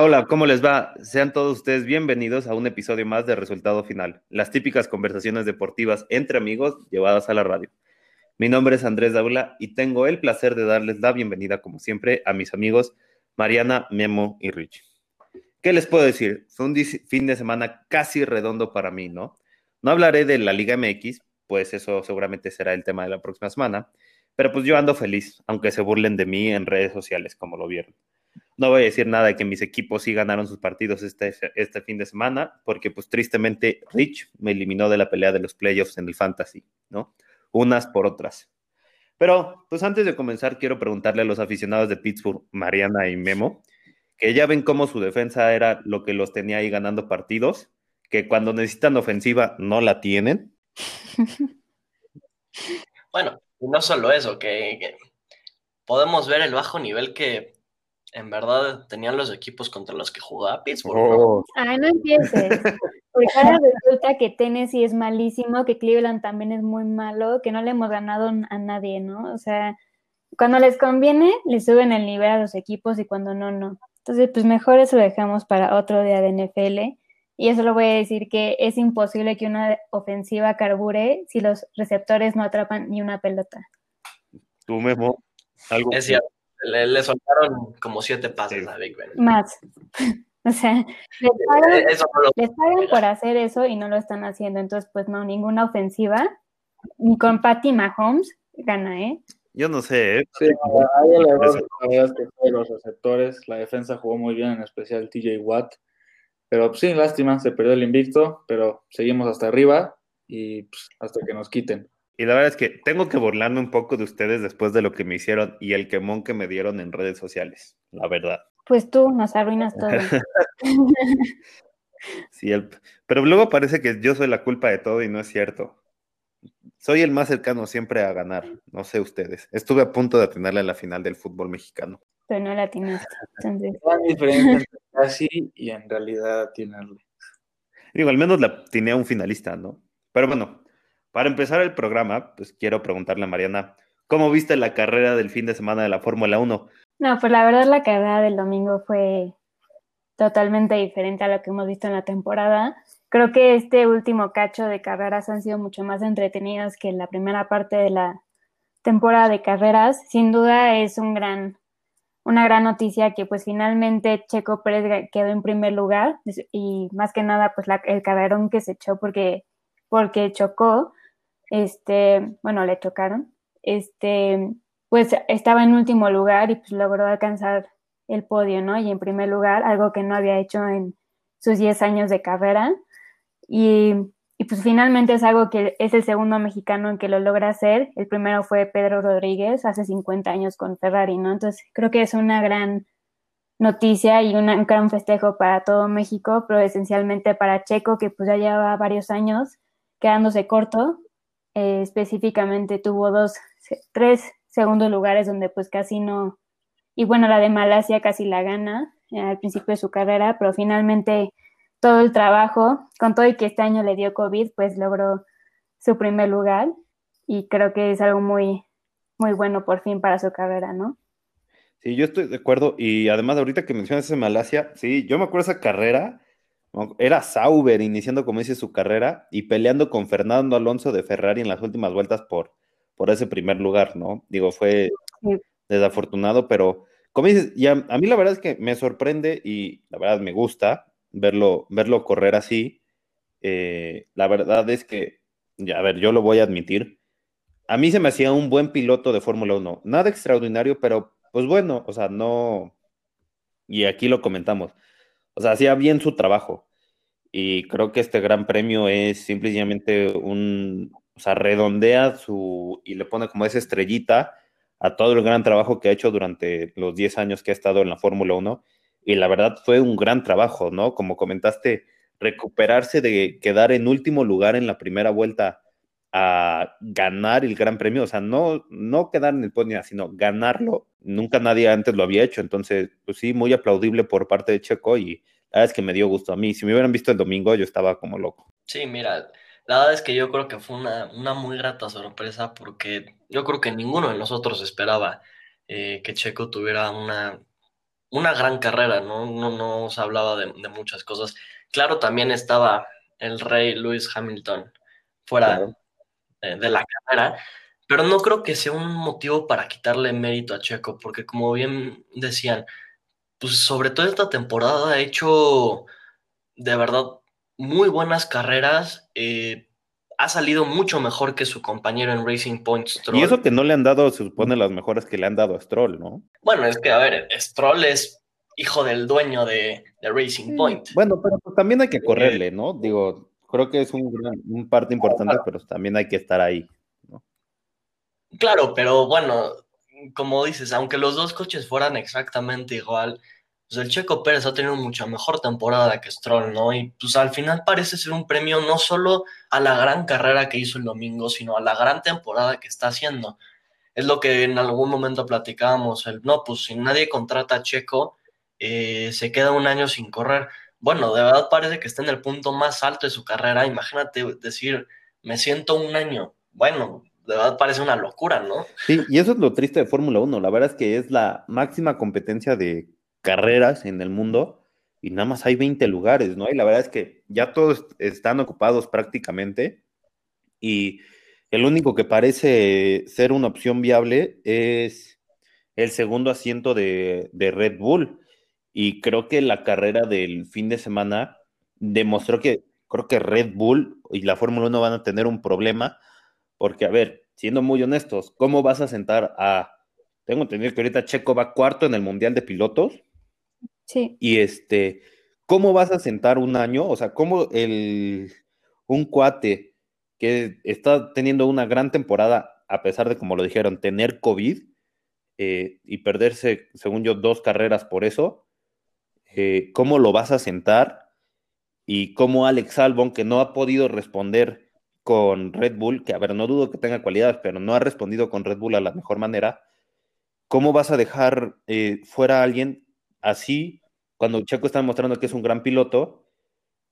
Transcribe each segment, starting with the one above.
Hola, ¿cómo les va? Sean todos ustedes bienvenidos a un episodio más de Resultado Final, las típicas conversaciones deportivas entre amigos llevadas a la radio. Mi nombre es Andrés Daula y tengo el placer de darles la bienvenida, como siempre, a mis amigos Mariana, Memo y Rich. ¿Qué les puedo decir? Fue un fin de semana casi redondo para mí, ¿no? No hablaré de la Liga MX, pues eso seguramente será el tema de la próxima semana, pero pues yo ando feliz, aunque se burlen de mí en redes sociales, como lo vieron. No voy a decir nada de que mis equipos sí ganaron sus partidos este, este fin de semana, porque pues tristemente Rich me eliminó de la pelea de los playoffs en el fantasy, ¿no? Unas por otras. Pero pues antes de comenzar quiero preguntarle a los aficionados de Pittsburgh, Mariana y Memo, que ya ven cómo su defensa era lo que los tenía ahí ganando partidos, que cuando necesitan ofensiva no la tienen. Bueno, no solo eso, que podemos ver el bajo nivel que en verdad tenían los equipos contra los que jugaba Pittsburgh. Oh. Ay, no empieces. Porque ahora resulta que Tennessee es malísimo, que Cleveland también es muy malo, que no le hemos ganado a nadie, ¿no? O sea, cuando les conviene, le suben el nivel a los equipos y cuando no, no. Entonces, pues mejor eso lo dejamos para otro día de NFL. Y eso lo voy a decir que es imposible que una ofensiva carbure si los receptores no atrapan ni una pelota. Tú mismo. Algo es cierto. Le, soltaron como siete pases a Big Ben. Más. O sea, les pagan, por hacer eso y no lo están haciendo. Entonces, pues no, ninguna ofensiva, ni con Patty Mahomes gana, ¿eh? Yo no sé, ¿eh? Sí, hay el error que los receptores, la defensa jugó muy bien, en especial TJ Watt. Pero pues, sí, lástima, se perdió el invicto, pero seguimos hasta arriba y pues, hasta que nos quiten. Y la verdad es que tengo que burlarme un poco de ustedes después de lo que me hicieron y el quemón que me dieron en redes sociales, la verdad. Pues tú nos arruinas todo. sí, pero luego parece que yo soy la culpa de todo y no es cierto. Soy el más cercano siempre a ganar, no sé ustedes. Estuve a punto de atinarle a la final del fútbol mexicano. Pero no la atinaste. Entonces... casi y en realidad atinarle. Digo, al menos la atiné a un finalista, ¿no? Pero bueno, para empezar el programa, pues quiero preguntarle a Mariana, ¿cómo viste la carrera del fin de semana de la Fórmula 1? No, pues la verdad la carrera del domingo fue totalmente diferente a lo que hemos visto en la temporada. Creo que este último cacho de carreras han sido mucho más entretenidas que la primera parte de la temporada de carreras. Sin duda es un gran, una gran noticia que pues finalmente Checo Pérez quedó en primer lugar y más que nada pues el carrerón que se echó porque, porque chocó este, bueno, le chocaron, este, pues estaba en último lugar y pues logró alcanzar el podio, ¿no? Y en primer lugar, algo que no había hecho en sus 10 años de carrera. Y, y, pues finalmente es algo que es el segundo mexicano en que lo logra hacer. El primero fue Pedro Rodríguez hace 50 años con Ferrari, ¿no? Entonces creo que es una gran noticia y un gran festejo para todo México, pero esencialmente para Checo, que pues ya lleva varios años quedándose corto eh, específicamente tuvo dos, tres segundos lugares donde pues casi no, y bueno, la de Malasia casi la gana eh, al principio de su carrera, pero finalmente todo el trabajo, con todo y que este año le dio COVID, pues logró su primer lugar y creo que es algo muy, muy bueno por fin para su carrera, ¿no? Sí, yo estoy de acuerdo y además ahorita que mencionas ese Malasia, sí, yo me acuerdo esa carrera, era Sauber iniciando, como dice, su carrera y peleando con Fernando Alonso de Ferrari en las últimas vueltas por, por ese primer lugar, ¿no? Digo, fue desafortunado, pero como dices, ya, a mí la verdad es que me sorprende y la verdad me gusta verlo, verlo correr así. Eh, la verdad es que, ya, a ver, yo lo voy a admitir. A mí se me hacía un buen piloto de Fórmula 1. Nada extraordinario, pero pues bueno, o sea, no. Y aquí lo comentamos o sea, hacía bien su trabajo. Y creo que este gran premio es simplemente un, o sea, redondea su, y le pone como esa estrellita a todo el gran trabajo que ha hecho durante los 10 años que ha estado en la Fórmula 1. Y la verdad fue un gran trabajo, ¿no? Como comentaste, recuperarse de quedar en último lugar en la primera vuelta a ganar el Gran Premio, o sea, no, no quedar en el podio, sino ganarlo. Nunca nadie antes lo había hecho, entonces, pues sí, muy aplaudible por parte de Checo y la verdad es que me dio gusto a mí. Si me hubieran visto el domingo, yo estaba como loco. Sí, mira, la verdad es que yo creo que fue una, una muy grata sorpresa porque yo creo que ninguno de nosotros esperaba eh, que Checo tuviera una una gran carrera, ¿no? No, no se hablaba de, muchas cosas. Claro, también estaba el rey Lewis Hamilton fuera de, la carrera, pero no creo que sea un motivo para quitarle mérito a Checo, porque como bien decían, pues sobre todo esta temporada ha hecho de verdad muy buenas carreras. Eh, ha salido mucho mejor que su compañero en Racing Point Stroll. Y eso que no le han dado, se supone, las mejores que le han dado a Stroll, ¿no? Bueno, es que, a ver, Stroll es hijo del dueño de, Racing Point. Bueno, pero pues también hay que correrle, ¿no? Digo, creo que es un, un parte importante, pero también hay que estar ahí, ¿no? Claro, pero bueno, como dices, aunque los dos coches fueran exactamente igual, pues el Checo Pérez ha tenido mucha mejor temporada que Stroll, ¿no? Y pues al final parece ser un premio no solo a la gran carrera que hizo el domingo, sino a la gran temporada que está haciendo. Es lo que en algún momento platicábamos, el, no, pues si nadie contrata a Checo, eh, se queda un año sin correr. Bueno, de verdad parece que está en el punto más alto de su carrera. Imagínate decir, me siento un año. Bueno, de verdad parece una locura, ¿no? Sí, y eso es lo triste de Fórmula 1. La verdad es que es la máxima competencia de carreras en el mundo y nada más hay 20 lugares, ¿no? Y la verdad es que ya todos están ocupados prácticamente y el único que parece ser una opción viable es el segundo asiento de, Red Bull. Y creo que la carrera del fin de semana demostró que creo que Red Bull y la Fórmula 1 van a tener un problema, porque, a ver, siendo muy honestos, ¿cómo vas a sentar a... Tengo entendido que ahorita Checo va cuarto en el Mundial de Pilotos Sí. Y este, ¿cómo vas a sentar un año? O sea, ¿cómo el, un cuate que está teniendo una gran temporada, a pesar de, como lo dijeron, tener COVID eh, y perderse, según yo, dos carreras por eso, eh, ¿cómo lo vas a sentar? Y cómo Alex Albon, que no ha podido responder con Red Bull, que a ver, no dudo que tenga cualidades, pero no ha respondido con Red Bull a la mejor manera, ¿cómo vas a dejar eh, fuera a alguien así cuando Checo está mostrando que es un gran piloto.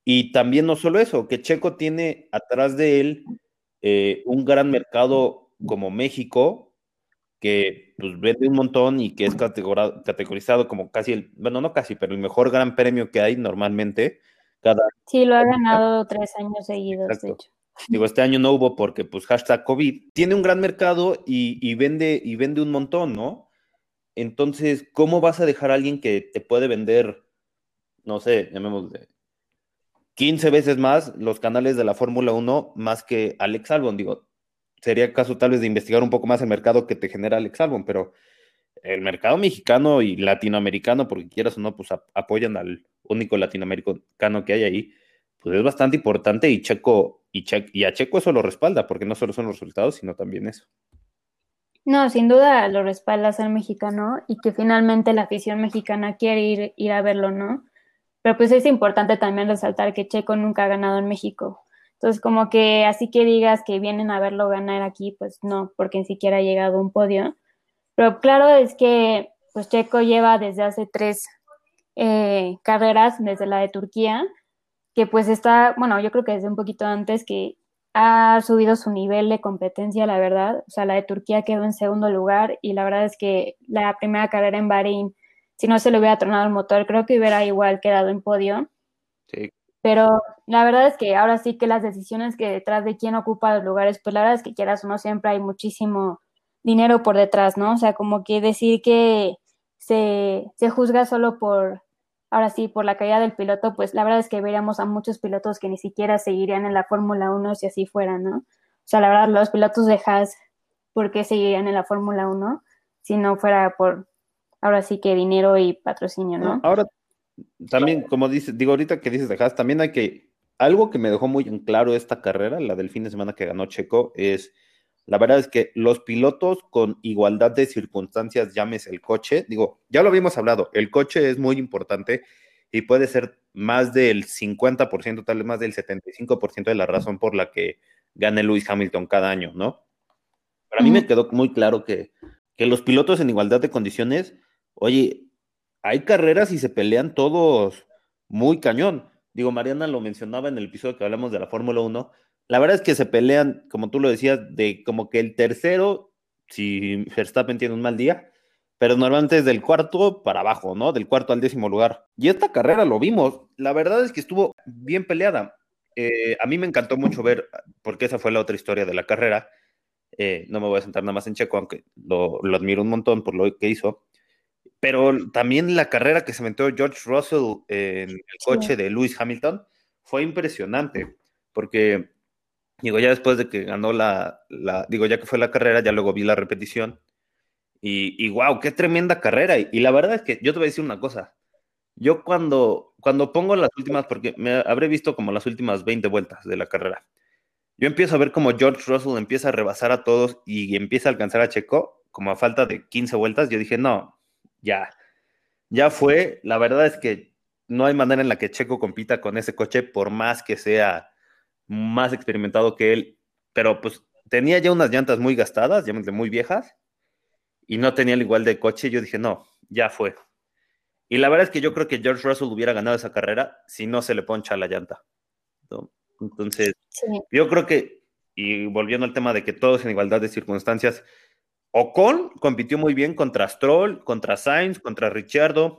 Y también no solo eso, que Checo tiene atrás de él eh, un gran mercado como México, que pues, vende un montón y que es categorizado como casi el, bueno, no casi, pero el mejor gran premio que hay normalmente. Cada sí, lo ha ganado tres años seguidos, de hecho. Digo, este año no hubo porque, pues, hashtag COVID. Tiene un gran mercado y, y, vende, y vende un montón, ¿no? Entonces, ¿cómo vas a dejar a alguien que te puede vender, no sé, llamémosle, 15 veces más los canales de la Fórmula 1 más que Alex Albon? Digo, sería caso tal vez de investigar un poco más el mercado que te genera Alex Albon, pero el mercado mexicano y latinoamericano, porque quieras o no, pues apoyan al único latinoamericano que hay ahí, pues es bastante importante y Checo y, y a Checo eso lo respalda, porque no solo son los resultados, sino también eso. No, sin duda lo respalda ser mexicano y que finalmente la afición mexicana quiere ir, ir a verlo, ¿no? Pero pues es importante también resaltar que Checo nunca ha ganado en México. Entonces, como que así que digas que vienen a verlo ganar aquí, pues no, porque ni siquiera ha llegado a un podio. Pero claro es que pues Checo lleva desde hace tres eh, carreras, desde la de Turquía, que pues está, bueno, yo creo que desde un poquito antes que ha subido su nivel de competencia, la verdad. O sea, la de Turquía quedó en segundo lugar y la verdad es que la primera carrera en Bahrein, si no se le hubiera tronado el motor, creo que hubiera igual quedado en podio. Sí. Pero la verdad es que ahora sí que las decisiones que detrás de quién ocupa los lugares, pues la verdad es que quieras o no, siempre hay muchísimo dinero por detrás, ¿no? O sea, como que decir que se, se juzga solo por ahora sí, por la caída del piloto, pues la verdad es que veríamos a muchos pilotos que ni siquiera seguirían en la Fórmula 1 si así fuera, ¿no? O sea, la verdad, los pilotos de Haas, ¿por qué seguirían en la Fórmula 1 si no fuera por, ahora sí que dinero y patrocinio, ¿no? Ahora, también, como dices, digo, ahorita que dices de Haas, también hay que, algo que me dejó muy en claro esta carrera, la del fin de semana que ganó Checo, es la verdad es que los pilotos con igualdad de circunstancias, llames el coche, digo, ya lo habíamos hablado, el coche es muy importante y puede ser más del 50%, tal vez más del 75% de la razón por la que gane Lewis Hamilton cada año, ¿no? Para mí me quedó muy claro que, que los pilotos en igualdad de condiciones, oye, hay carreras y se pelean todos muy cañón. Digo, Mariana lo mencionaba en el episodio que hablamos de la Fórmula 1, la verdad es que se pelean, como tú lo decías, de como que el tercero, si Verstappen tiene un mal día, pero normalmente es del cuarto para abajo, ¿no? Del cuarto al décimo lugar. Y esta carrera lo vimos. La verdad es que estuvo bien peleada. Eh, a mí me encantó mucho ver, porque esa fue la otra historia de la carrera. Eh, no me voy a sentar nada más en Checo, aunque lo, admiro un montón por lo que hizo. Pero también la carrera que se metió George Russell en el coche de Lewis Hamilton fue impresionante, porque, digo, ya después de que ganó la, la, digo, ya que fue la carrera, ya luego vi la repetición y, y wow, qué tremenda carrera. Y, la verdad es que yo te voy a decir una cosa. Yo cuando, cuando pongo las últimas, porque me habré visto como las últimas 20 vueltas de la carrera, yo empiezo a ver como George Russell empieza a rebasar a todos y empieza a alcanzar a Checo, como a falta de 15 vueltas. Yo dije, no, ya, ya fue. La verdad es que no hay manera en la que Checo compita con ese coche, por más que sea más experimentado que él. Pero pues tenía ya unas llantas muy gastadas, llámate muy viejas, y no tenía el igual de coche, yo dije, no, ya fue. Y la verdad es que yo creo que George Russell hubiera ganado esa carrera si no se le poncha la llanta. Entonces, yo creo que, y volviendo al tema de que todos en igualdad de circunstancias, Ocon compitió muy bien contra Stroll, contra Sainz, contra Richardo.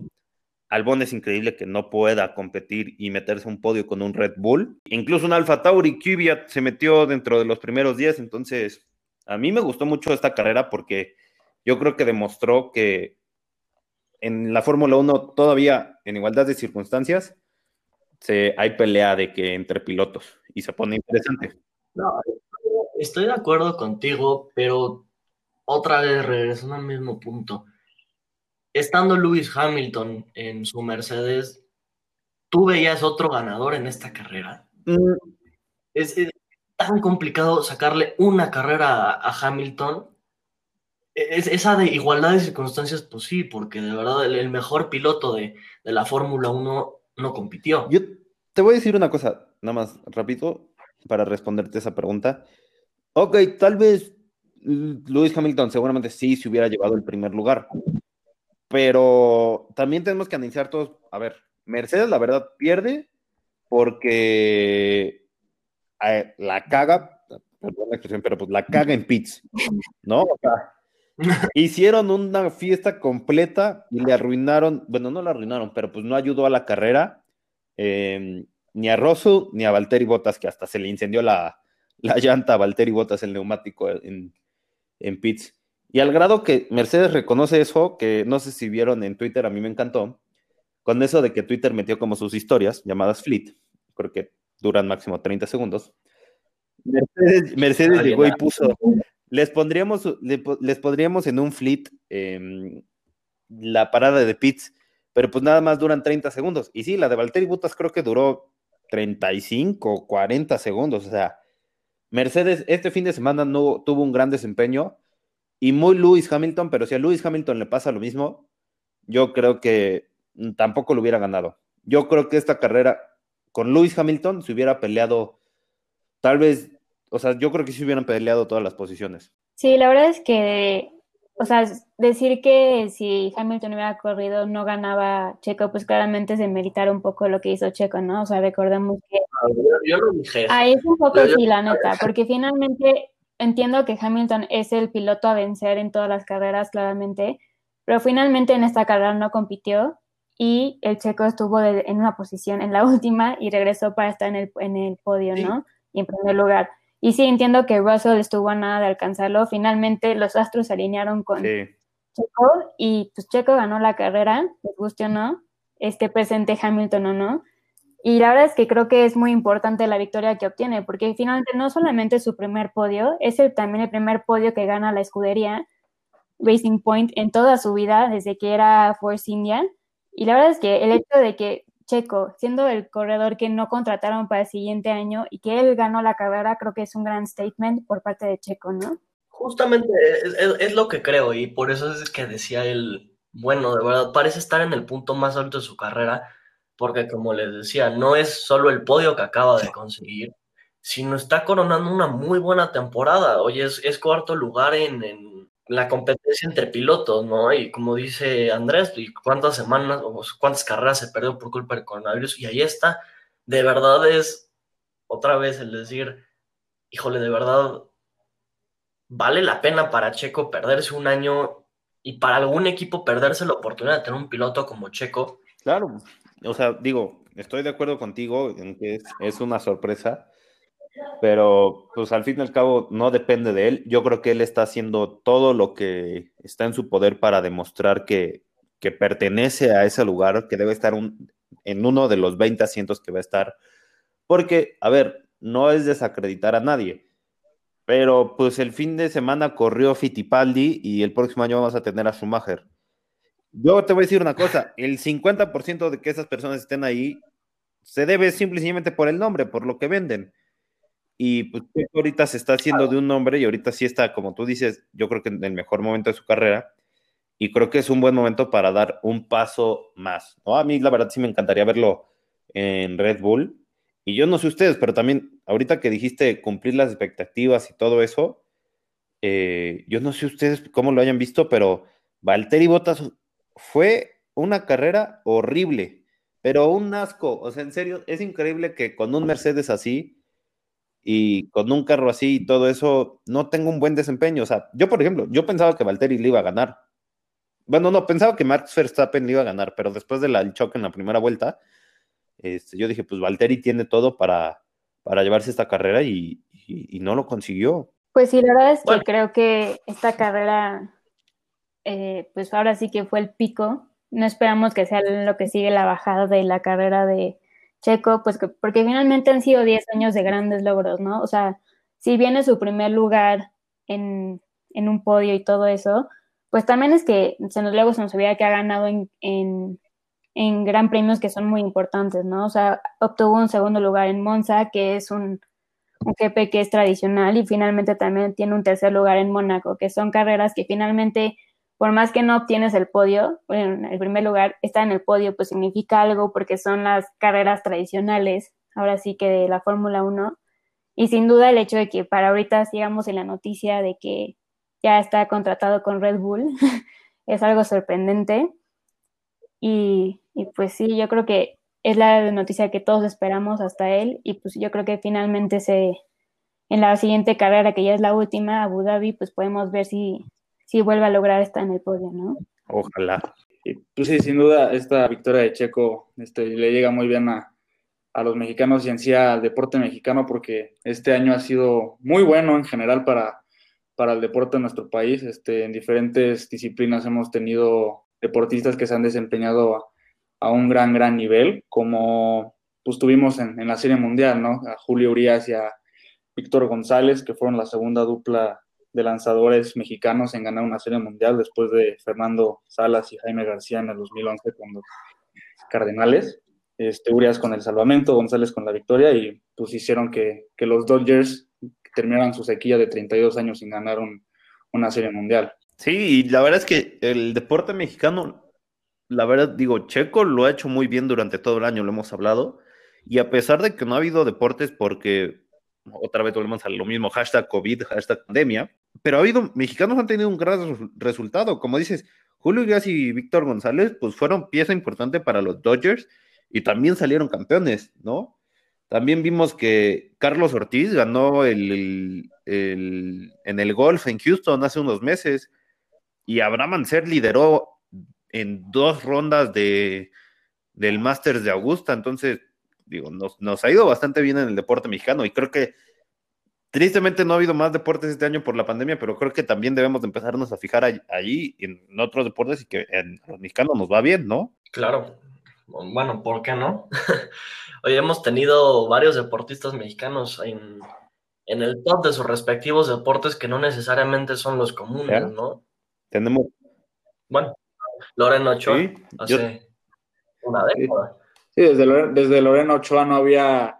Albon es increíble que no pueda competir y meterse a un podio con un Red Bull. Incluso un Alfa Tauri, Kvyat se metió dentro de los primeros días. Entonces, a mí me gustó mucho esta carrera porque yo creo que demostró que en la Fórmula 1 todavía en igualdad de circunstancias se, hay pelea de que entre pilotos y se pone interesante. No, estoy de acuerdo contigo, pero otra vez regresando al mismo punto. Estando Lewis Hamilton en su Mercedes, ¿tú veías otro ganador en esta carrera? Mm. Es, tan complicado sacarle una carrera a Hamilton es, esa de igualdad de circunstancias, pues sí, porque de verdad el, mejor piloto de, la Fórmula 1 no compitió. Yo te voy a decir una cosa, nada más rápido, para responderte esa pregunta. Ok, tal vez Lewis Hamilton seguramente sí se hubiera llevado el primer lugar, pero también tenemos que analizar todos, a ver, Mercedes la verdad pierde porque eh, la caga, perdón la expresión, pero pues la caga en pits, ¿no? O sea, Hicieron una fiesta completa y le arruinaron, bueno, no la arruinaron, pero pues no ayudó a la carrera, em, ni a Russell ni a Valtteri Bottas, que hasta se le incendió la, llanta a Valtteri Bottas, el neumático en, en pits. Y al grado que Mercedes reconoce eso, que no sé si vieron en Twitter, a mí me encantó, con eso de que Twitter metió como sus historias llamadas Fleet, creo que duran máximo 30 segundos. Mercedes, Mercedes llegó y puso, les pondríamos, les pondríamos en un fleet em, la parada de pits, pero pues nada más duran 30 segundos. Y sí, la de Valtteri Bottas creo que duró 35, 40 segundos. O sea, Mercedes este fin de semana no tuvo un gran desempeño y muy Lewis Hamilton, pero si a Lewis Hamilton le pasa lo mismo, yo creo que tampoco lo hubiera ganado. Yo creo que esta carrera con Lewis Hamilton se hubiera peleado tal vez o sea, yo creo que sí hubieran peleado todas las posiciones. Sí, la verdad es que, o sea, decir que si Hamilton hubiera corrido no ganaba Checo, pues claramente se meritara un poco lo que hizo Checo, ¿no? O sea, recordemos que... Yo, lo dije. Ahí es un poco sí, la neta, porque finalmente entiendo que Hamilton es el piloto a vencer en todas las carreras, claramente, pero finalmente en esta carrera no compitió y el checo estuvo en una posición en la última y regresó para estar en el, en el podio, ¿no? Y en primer lugar. Y sí, entiendo que Russell estuvo a nada de alcanzarlo. Finalmente los astros se alinearon con Checo y pues Checo ganó la carrera, les guste o no, esté presente Hamilton o no. Y la verdad es que creo que es muy importante la victoria que obtiene, porque finalmente no solamente es su primer podio, es el, también el primer podio que gana la escudería Racing Point en toda su vida, desde que era Force India. Y la verdad es que el hecho de que Checo, siendo el corredor que no contrataron para el siguiente año y que él ganó la carrera, creo que es un gran statement por parte de Checo, ¿no? Justamente es, lo que creo y por eso es que decía él, bueno, de verdad, parece estar en el punto más alto de su carrera, porque como les decía, no es solo el podio que acaba de conseguir, sino está coronando una muy buena temporada. Hoy es, es cuarto lugar en la competencia entre pilotos, ¿no? Y como dice Andrés, ¿y cuántas semanas o cuántas carreras se perdió por culpa del coronavirus? Y ahí está. De verdad es otra vez el decir, híjole, de verdad, vale la pena para Checo perderse un año y para algún equipo perderse la oportunidad de tener un piloto como Checo. Claro, o sea, digo, estoy de acuerdo contigo en que es, una sorpresa, pero pues al fin y al cabo no depende de él. Yo creo que él está haciendo todo lo que está en su poder para demostrar que, que pertenece a ese lugar, que debe estar en uno de los 20 asientos que va a estar. Porque, a ver, no es desacreditar a nadie, pero pues el fin de semana corrió Fittipaldi y el próximo año vamos a tener a Schumacher. Yo te voy a decir una cosa, el 50% de que esas personas estén ahí se debe simplemente por el nombre, por lo que venden. Y pues ahorita se está haciendo de un nombre y ahorita sí está, como tú dices, yo creo que en el mejor momento de su carrera y creo que es un buen momento para dar un paso más. ¿no? A mí la verdad sí me encantaría verlo en Red Bull. Y yo no sé ustedes, pero también ahorita que dijiste cumplir las expectativas y todo eso, eh, yo no sé ustedes cómo lo hayan visto, pero Valtteri Bottas fue una carrera horrible, pero un asco. O sea, en serio, es increíble que con un Mercedes así y con un carro así y todo eso, no tenga un buen desempeño. O sea, yo, por ejemplo, yo pensaba que Valtteri le iba a ganar. Bueno, no, pensaba que Max Verstappen le iba a ganar, pero después del choque en la primera vuelta, este, yo dije, pues Valtteri tiene todo para, para llevarse esta carrera y, no lo consiguió. Pues sí, la verdad es que creo que esta carrera eh, pues ahora sí que fue el pico. No esperamos que sea lo que sigue la bajada de la carrera de Checo, pues porque finalmente han sido 10 años de grandes logros, ¿no? O sea, si viene su primer lugar en, un podio y todo eso, pues también es que se nos, luego se nos olvida que ha ganado en, en, en gran premios que son muy importantes, ¿no? O sea, obtuvo un segundo lugar en Monza, que es un, un GP que es tradicional, y finalmente también tiene un tercer lugar en Mónaco, que son carreras que finalmente por más que no obtienes el podio, en el primer lugar, estar en el podio pues significa algo porque son las carreras tradicionales, ahora sí que de la Fórmula 1. Y sin duda el hecho de que para ahorita sigamos en la noticia de que ya está contratado con Red Bull es algo sorprendente. Y, y, pues sí, yo creo que es la noticia que todos esperamos hasta él. Y pues yo creo que finalmente se, en la siguiente carrera, que ya es la última, Abu Dhabi, pues podemos ver si, si vuelve a lograr estar en el podio, ¿no? Ojalá. Pues sí, sin duda, esta victoria de Checo este, le llega muy bien a, los mexicanos y en sí al deporte mexicano, porque este año ha sido muy bueno en general para, para el deporte de nuestro país. Este, en diferentes disciplinas hemos tenido deportistas que se han desempeñado a, un gran, gran nivel, como pues tuvimos en, en, la Serie Mundial, ¿no? A Julio Urias y a Víctor González, que fueron la segunda dupla de lanzadores mexicanos en ganar una serie mundial después de Fernando Salas y Jaime García en el 2011 con los Cardenales. Este, Urias con el salvamento, González con la victoria y pues hicieron que, los Dodgers terminaran su sequía de 32 años sin ganar una serie mundial. Sí, y la verdad es que el deporte mexicano, la verdad digo, Checo lo ha hecho muy bien durante todo el año, lo hemos hablado, y a pesar de que no ha habido deportes porque otra vez volvemos a lo mismo, hashtag COVID, hashtag pandemia, pero ha habido, mexicanos han tenido un gran resultado, como dices, Julio Urias y Víctor González, pues fueron pieza importante para los Dodgers y también salieron campeones, ¿no? También vimos que Carlos Ortiz ganó el, en el golf en Houston hace unos meses y Abraham Anser lideró en dos rondas de, del Masters de Augusta, entonces, digo, nos, nos ha ido bastante bien en el deporte mexicano y creo que Tristemente no ha habido más deportes este año por la pandemia, pero creo que también debemos de empezarnos a fijar allí en otros deportes y que en los mexicanos nos va bien, ¿no? Claro. Bueno, ¿por qué no? Hoy hemos tenido varios deportistas mexicanos en, el top de sus respectivos deportes que no necesariamente son los comunes, ¿no? Tenemos. Bueno, Lorena Ochoa hace una década. Sí, desde, desde Lorena Ochoa no había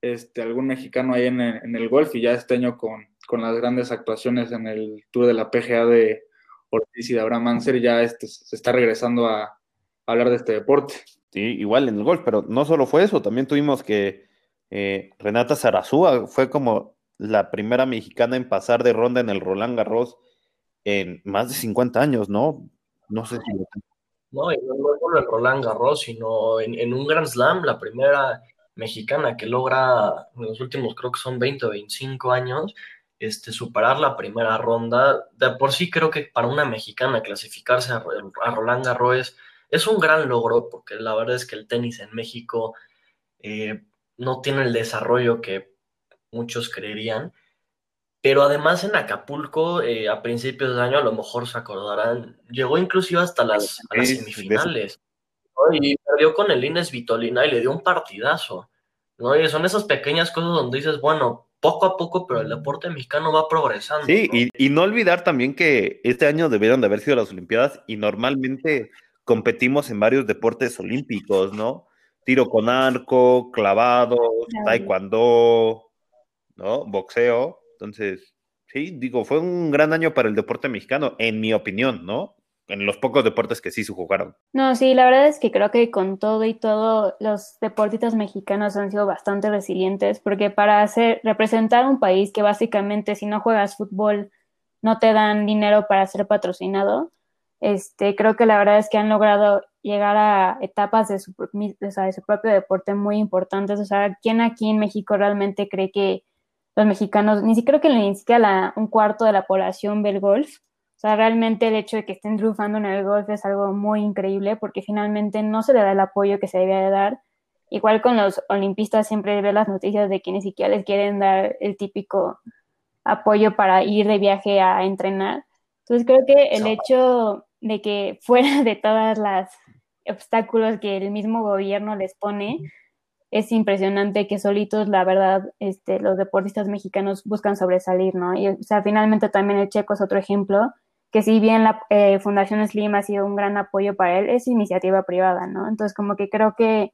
este, algún mexicano ahí en el, golf y ya este año con, las grandes actuaciones en el Tour de la PGA de Ortiz y de Abraham Anser ya este, se está regresando a, hablar de este deporte. Sí, igual en el golf, pero no solo fue eso, también tuvimos que eh, Renata Zarazúa fue como la primera mexicana en pasar de ronda en el Roland Garros en más de 50 años, ¿no? No sé si... No, y no solo en Roland Garros, sino en, en un Grand Slam, la primera mexicana que logra en los últimos, creo que son 20 o 25 años, este, superar la primera ronda. De por sí creo que para una mexicana clasificarse a, Roland Garros es un gran logro, porque la verdad es que el tenis en México eh, no tiene el desarrollo que muchos creerían. Pero además en Acapulco, eh, a principios de año, a lo mejor se acordarán, llegó inclusive hasta las, semifinales. Y perdió con el Ines Vitolina y le dio un partidazo. ¿no? Y son esas pequeñas cosas donde dices, bueno, poco a poco, pero el deporte mexicano va progresando. Sí, Y, no olvidar también que este año debieron de haber sido las Olimpiadas y normalmente competimos en varios deportes olímpicos, ¿no? Tiro con arco, clavado, taekwondo, ¿no? Boxeo. Entonces, sí, digo, fue un gran año para el deporte mexicano, en mi opinión, ¿no? En los pocos deportes que sí se jugaron. No, sí, la verdad es que creo que con todo y todo los deportistas mexicanos han sido bastante resilientes porque para hacer representar un país que básicamente si no juegas fútbol no te dan dinero para ser patrocinado, este, creo que la verdad es que han logrado llegar a etapas de su, de su propio deporte muy importantes. O sea, ¿quién aquí en México realmente cree que los mexicanos, ni siquiera que ni siquiera un cuarto de la población ve el golf? O sea, realmente el hecho de que estén triunfando en el golf es algo muy increíble porque finalmente no se le da el apoyo que se debía de dar. Igual con los olimpistas siempre ve las noticias de que ni siquiera les quieren dar el típico apoyo para ir de viaje a entrenar. Entonces creo que el hecho de que fuera de todas las obstáculos que el mismo gobierno les pone, es impresionante que solitos, la verdad, este, los deportistas mexicanos buscan sobresalir, ¿no? Y, o sea, finalmente también el checo es otro ejemplo que si bien la eh, Fundación Slim ha sido un gran apoyo para él, es iniciativa privada, ¿no? Entonces, como que creo que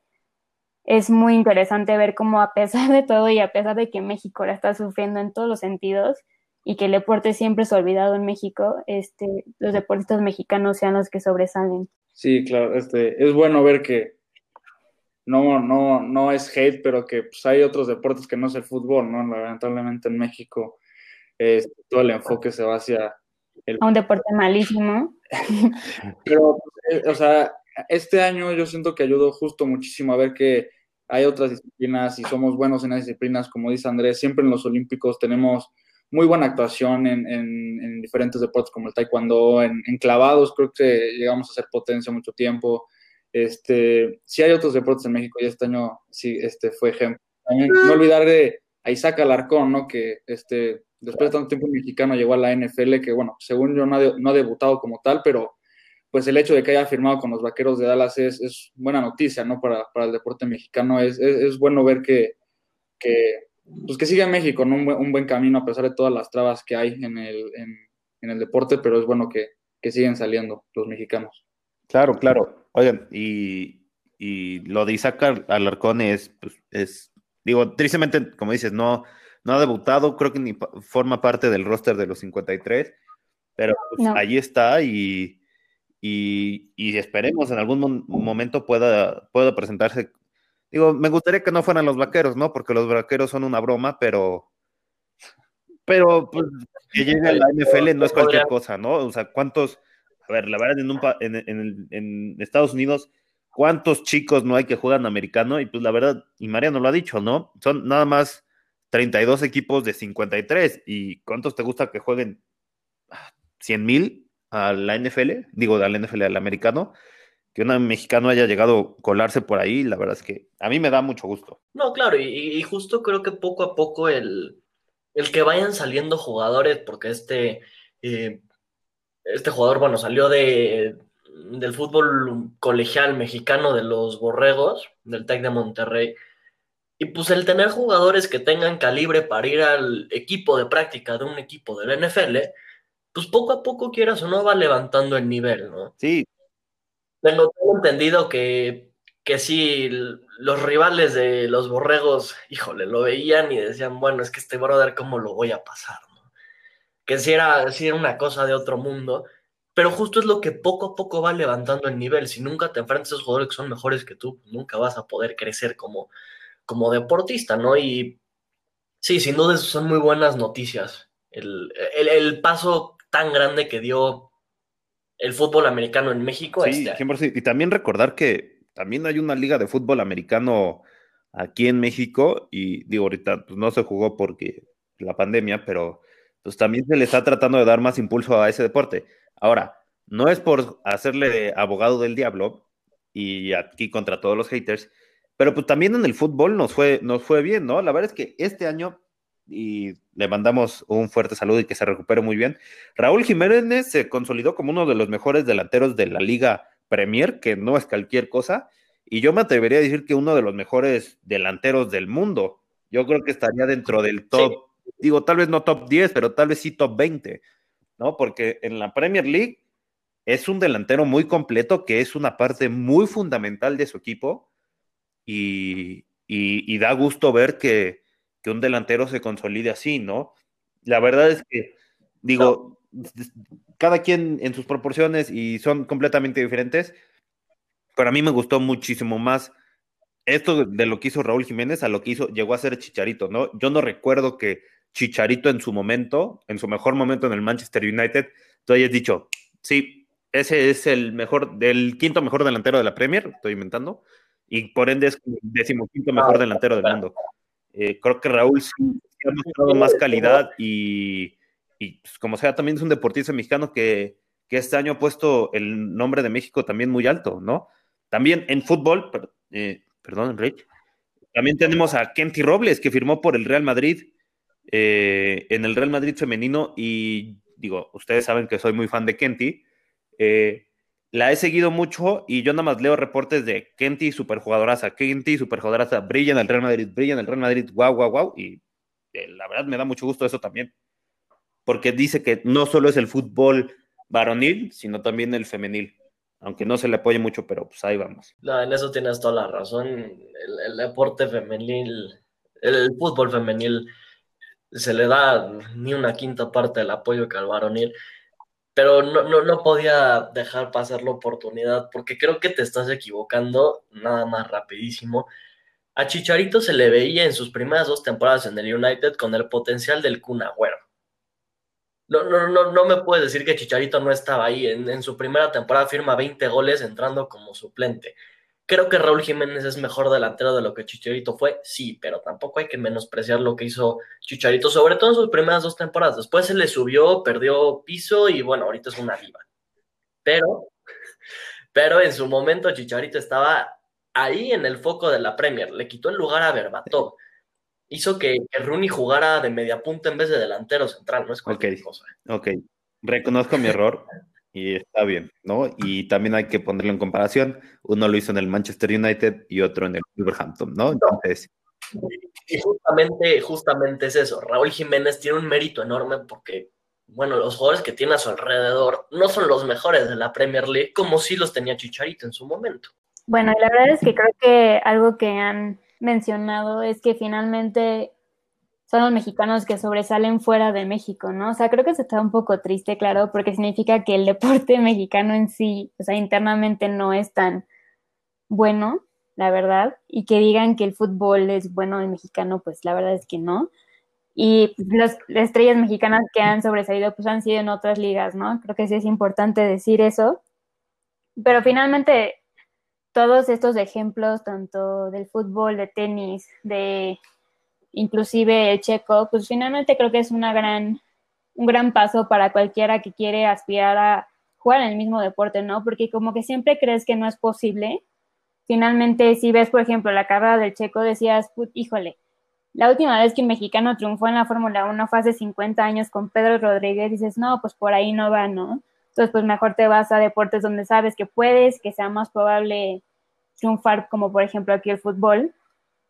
es muy interesante ver cómo a pesar de todo y a pesar de que México la está sufriendo en todos los sentidos y que el deporte siempre es olvidado en México, este, los deportistas mexicanos sean los que sobresalen. Sí, claro, este, es bueno ver que no, no, no es hate, pero que pues, hay otros deportes que no es el fútbol, ¿no? Lamentablemente en México este, todo el enfoque se va hacia a un deporte malísimo. Pero, eh, o sea, este año yo siento que ayudó justo muchísimo a ver que hay otras disciplinas y somos buenos en las disciplinas, como dice Andrés, siempre en los Olímpicos tenemos muy buena actuación en, en, diferentes deportes como el taekwondo, en, en, clavados creo que llegamos a ser potencia mucho tiempo. Este, sí hay otros deportes en México y este año sí este, fue ejemplo. También no olvidar de a Isaac Alarcón, ¿no? Que este, después de tanto tiempo mexicano llegó a la NFL, que bueno, según yo no ha, debutado como tal, pero pues el hecho de que haya firmado con los Vaqueros de Dallas es, buena noticia, ¿no? Para, el deporte mexicano. Es, bueno ver que, que, pues que sigue en México, en un, buen, camino a pesar de todas las trabas que hay en el, en, el deporte, pero es bueno que, siguen saliendo los mexicanos. Claro, claro. Oigan, y, lo de Isaac Alarcón es, pues, es, digo, tristemente, como dices, no no ha debutado, creo que ni forma parte del roster de los 53, pero pues, ahí está y, y, esperemos en algún momento pueda, pueda presentarse. Digo, me gustaría que no fueran los vaqueros, ¿no? Porque los vaqueros son una broma, pero pero pues, que llegue a la NFL no es cualquier cosa, ¿no? O sea, ¿cuántos? A ver, la verdad, en, en, en, Estados Unidos, ¿cuántos chicos no hay que juegan americano? Y pues la verdad, y Mariano lo ha dicho, ¿no? Son nada más 32 equipos de 53. ¿Y cuántos te gusta que jueguen? ¿100 mil a la NFL? Digo, a la NFL, al americano. Que un mexicano haya llegado a colarse por ahí, la verdad es que a mí me da mucho gusto. No, claro, y, justo creo que poco a poco el, el que vayan saliendo jugadores, porque este, eh, este jugador, bueno, salió de, del fútbol colegial mexicano de los Borregos, del TEC de Monterrey, y pues el tener jugadores que tengan calibre para ir al equipo de práctica de un equipo del NFL, pues poco a poco, quieras o no, va levantando el nivel, ¿no? Sí. Tengo, entendido que, que sí, los rivales de los borregos, híjole, lo veían y decían, bueno, es que este brother, ¿cómo lo voy a pasar? ¿no? Que si era, si era una cosa de otro mundo, pero justo es lo que poco a poco va levantando el nivel. Si nunca te enfrentas a esos jugadores que son mejores que tú, nunca vas a poder crecer como, como deportista, ¿no? Y sí, sin duda son muy buenas noticias. El, paso tan grande que dio el fútbol americano en México. Sí, este Y también recordar que también hay una liga de fútbol americano aquí en México y digo ahorita pues no se jugó porque la pandemia, pero pues también se le está tratando de dar más impulso a ese deporte. Ahora, no es por hacerle abogado del diablo y aquí contra todos los haters, pero pues también en el fútbol nos fue, nos fue bien, ¿no? La verdad es que este año, y le mandamos un fuerte saludo y que se recupere muy bien, Raúl Jiménez se consolidó como uno de los mejores delanteros de la Liga Premier, que no es cualquier cosa, y yo me atrevería a decir que uno de los mejores delanteros del mundo. Yo creo que estaría dentro del top, digo, tal vez no top 10, pero tal vez sí top 20, ¿no? Porque en la Premier League es un delantero muy completo, que es una parte muy fundamental de su equipo, y, da gusto ver que, un delantero se consolide así, ¿no? La verdad es que, digo, cada quien en sus proporciones y son completamente diferentes, pero a mí me gustó muchísimo más esto de lo que hizo Raúl Jiménez a lo que hizo, llegó a ser Chicharito, ¿no? Yo no recuerdo que Chicharito en su momento, en su mejor momento en el Manchester United, tú hayas dicho, sí, ese es el mejor, del quinto mejor delantero de la Premier, estoy inventando, y por ende es el decimoquinto mejor delantero del mundo. Eh, creo que Raúl sí, ha mostrado más calidad y, pues, como sea, también es un deportista mexicano que, que, este año ha puesto el nombre de México también muy alto, ¿no? También en fútbol, eh, perdón, Rich, también tenemos a Kenty Robles, que firmó por el Real Madrid, eh, en el Real Madrid femenino, y digo, ustedes saben que soy muy fan de Kenty. Eh, la he seguido mucho y yo nada más leo reportes de Kenty, superjugadoraza, Kenty, superjugadoraza, brilla en el Real Madrid, brilla en el Real Madrid, guau, guau, guau. Y eh, la verdad me da mucho gusto eso también. Porque dice que no solo es el fútbol varonil, sino también el femenil. Aunque no se le apoye mucho, pero pues ahí vamos. No, en eso tienes toda la razón. El, deporte femenil, el, fútbol femenil, se le da ni una quinta parte del apoyo que al varonil pero no, no, no, podía dejar pasar la oportunidad porque creo que te estás equivocando, nada más rapidísimo. A Chicharito se le veía en sus primeras dos temporadas en el United con el potencial del Kun Agüero. No, no, no, no me puedes decir que Chicharito no estaba ahí. En, en su primera temporada firma 20 goles entrando como suplente. Creo que Raúl Jiménez es mejor delantero de lo que Chicharito fue, sí, pero tampoco hay que menospreciar lo que hizo Chicharito, sobre todo en sus primeras dos temporadas. Después se le subió, perdió piso y bueno, ahorita es una diva. Pero, pero en su momento Chicharito estaba ahí en el foco de la Premier, le quitó el lugar a Berbatov. Hizo que, Rooney jugara de media punta en vez de delantero central, no es cualquier cosa. Ok, reconozco mi error y está bien, ¿no? Y también hay que ponerlo en comparación. Uno lo hizo en el Manchester United y otro en el Wolverhampton, ¿no? Entonces. Y justamente, justamente es eso. Raúl Jiménez tiene un mérito enorme porque, bueno, los jugadores que tiene a su alrededor no son los mejores de la Premier League como sí los tenía Chicharito en su momento. Bueno, la verdad es que creo que algo que han mencionado es que finalmente son los mexicanos que sobresalen fuera de México, ¿no? O sea, creo que se está un poco triste, claro, porque significa que el deporte mexicano en sí, o sea, internamente no es tan bueno, la verdad, y que digan que el fútbol es bueno en mexicano, pues la verdad es que no. Y las estrellas mexicanas que han sobresalido, pues han sido en otras ligas, ¿no? Creo que sí es importante decir eso. Pero finalmente, todos estos ejemplos, tanto del fútbol, de tenis, de inclusive el checo, pues finalmente creo que es una gran, un gran paso para cualquiera que quiere aspirar a jugar en el mismo deporte, ¿no? Porque como que siempre crees que no es posible. Finalmente, si ves, por ejemplo, la carrera del checo, decías, híjole, la última vez que un mexicano triunfó en la Fórmula 1 fue hace 50 años con Pedro Rodríguez, dices, no, pues por ahí no va, ¿no? Entonces, pues mejor te vas a deportes donde sabes que puedes, que sea más probable triunfar, como por ejemplo aquí el fútbol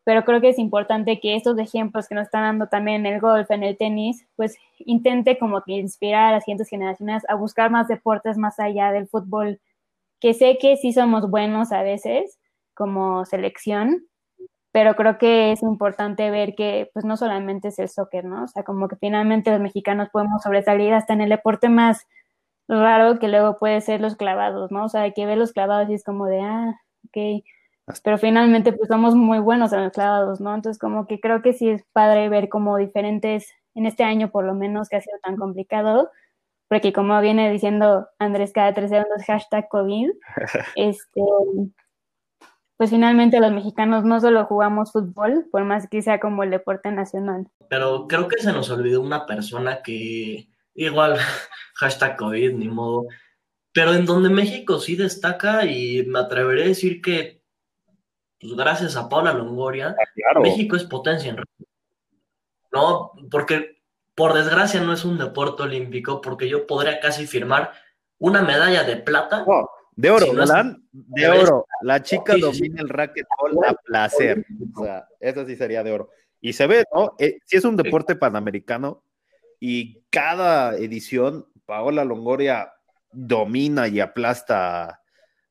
pero creo que es importante que estos ejemplos que nos están dando también en el golf, en el tenis, pues intente como que inspirar a las siguientes generaciones a buscar más deportes más allá del fútbol, que sé que sí somos buenos a veces como selección, pero creo que es importante ver que pues no solamente es el soccer, ¿no? O sea, como que finalmente los mexicanos podemos sobresalir hasta en el deporte más raro que luego puede ser los clavados, ¿no? O sea, hay que ver los clavados y es como de, ah, ok, pero finalmente pues somos muy buenos en los clavados, ¿no? Entonces como que creo que sí es padre ver como diferentes, en este año por lo menos que ha sido tan complicado, porque como viene diciendo Andrés cada tres segundos, hashtag COVID, este, pues finalmente los mexicanos no solo jugamos fútbol, por más que sea como el deporte nacional. Pero creo que se nos olvidó una persona que, igual, hashtag COVID, ni modo, pero en donde México sí destaca y me atreveré a decir que, pues gracias a Paula Longoria, Ah, México es potencia en No, porque por desgracia no es un deporte olímpico, porque yo podría casi firmar una medalla de plata. De oro, Si no es- ¿verdad? De oro. La chica Sí, sí, domina el racquetball a placer. O sea, eso sí sería de oro. Y se ve, ¿no? Eh, sí es un deporte panamericano y cada edición Paola Longoria domina y aplasta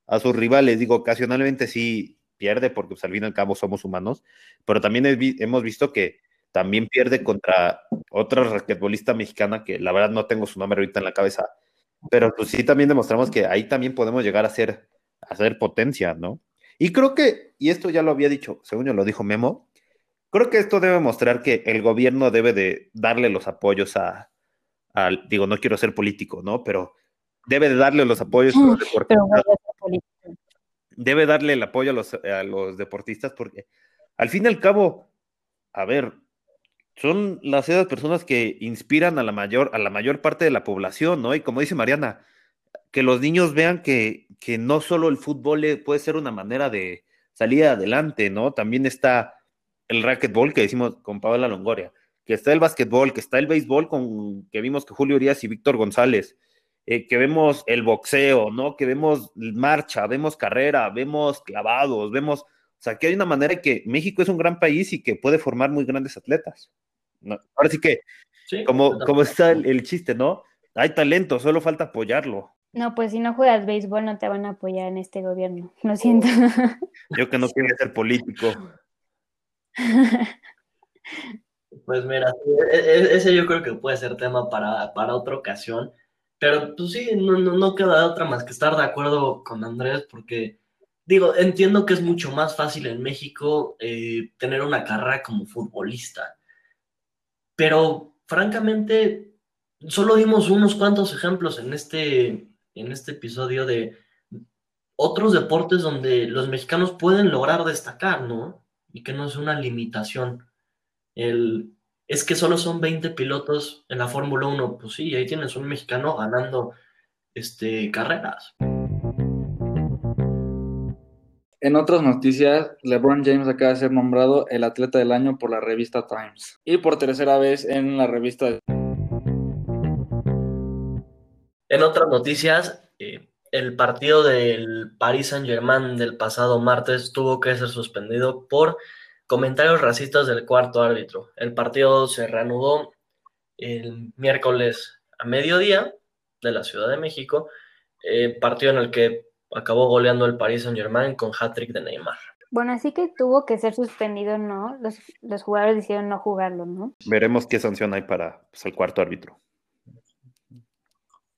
a sus rivales. Digo, ocasionalmente sí pierde porque pues, al fin y al cabo somos humanos, pero también he hemos visto que también pierde contra otra raquetbolista mexicana que la verdad no tengo su nombre ahorita en la cabeza, pero pues sí también demostramos que ahí también podemos llegar a ser, a ser potencia, ¿no? Y creo que, y esto ya lo había dicho, según yo lo dijo Memo, creo que esto debe mostrar que el gobierno debe de darle los apoyos a, digo, no quiero ser político, ¿no? Pero debe de darle los apoyos Pero voy a ser política. Debe darle el apoyo a los, a los deportistas porque al fin y al cabo, a ver, son las esas personas que inspiran a la mayor, a la mayor parte de la población, ¿no? Y como dice Mariana, que los niños vean que, que no solo el fútbol puede ser una manera de salir adelante, ¿no? También está el racquetball que decimos con Paola Longoria, que está el básquetbol, que está el béisbol con que vimos que Julio Urias y Víctor González, eh, que vemos el boxeo, ¿no? Que vemos marcha, vemos carrera, vemos clavados, vemos, o sea, que hay una manera que México es un gran país y que puede formar muy grandes atletas. ¿no? Ahora sí que, Sí, como, como está el, el chiste, ¿no? Hay talento, solo falta apoyarlo. No, pues si no juegas béisbol no te van a apoyar en este gobierno. Lo siento. Yo que no quiero ser político. Pues mira, e- e- ese yo creo que puede ser tema para, para otra ocasión, pero pues sí, no, no, no queda otra más que estar de acuerdo con Andrés, porque digo, entiendo que es mucho más fácil en México eh, tener una carrera como futbolista, pero francamente, solo dimos unos cuantos ejemplos en este, en este episodio de otros deportes donde los mexicanos pueden lograr destacar, ¿no? Y que no es una limitación el, es que solo son 20 pilotos en la Fórmula 1. Pues sí, ahí tienes un mexicano ganando este, carreras. En otras noticias, LeBron James acaba de ser nombrado el atleta del año por la revista Times y por tercera vez en la revista En otras noticias, eh, el partido del Paris Saint-Germain del pasado martes tuvo que ser suspendido por comentarios racistas del cuarto árbitro. El partido se reanudó el miércoles a mediodía de la Ciudad de México, eh, partido en el que acabó goleando el Paris Saint-Germain con hat-trick de Neymar. Bueno, así que tuvo que ser suspendido, ¿no? Los, los jugadores decidieron no jugarlo, ¿no? Veremos qué sanción hay para pues, el cuarto árbitro.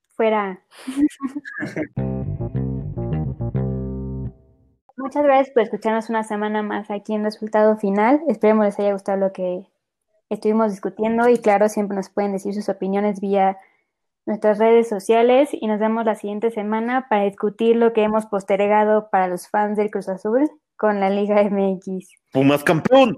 Fuera. Muchas gracias por escucharnos una semana más aquí en Resultado Final. Esperemos les haya gustado lo que estuvimos discutiendo y claro, siempre nos pueden decir sus opiniones vía nuestras redes sociales y nos vemos la siguiente semana para discutir lo que hemos postergado para los fans del Cruz Azul con la Liga MX. ¡Pumas campeón!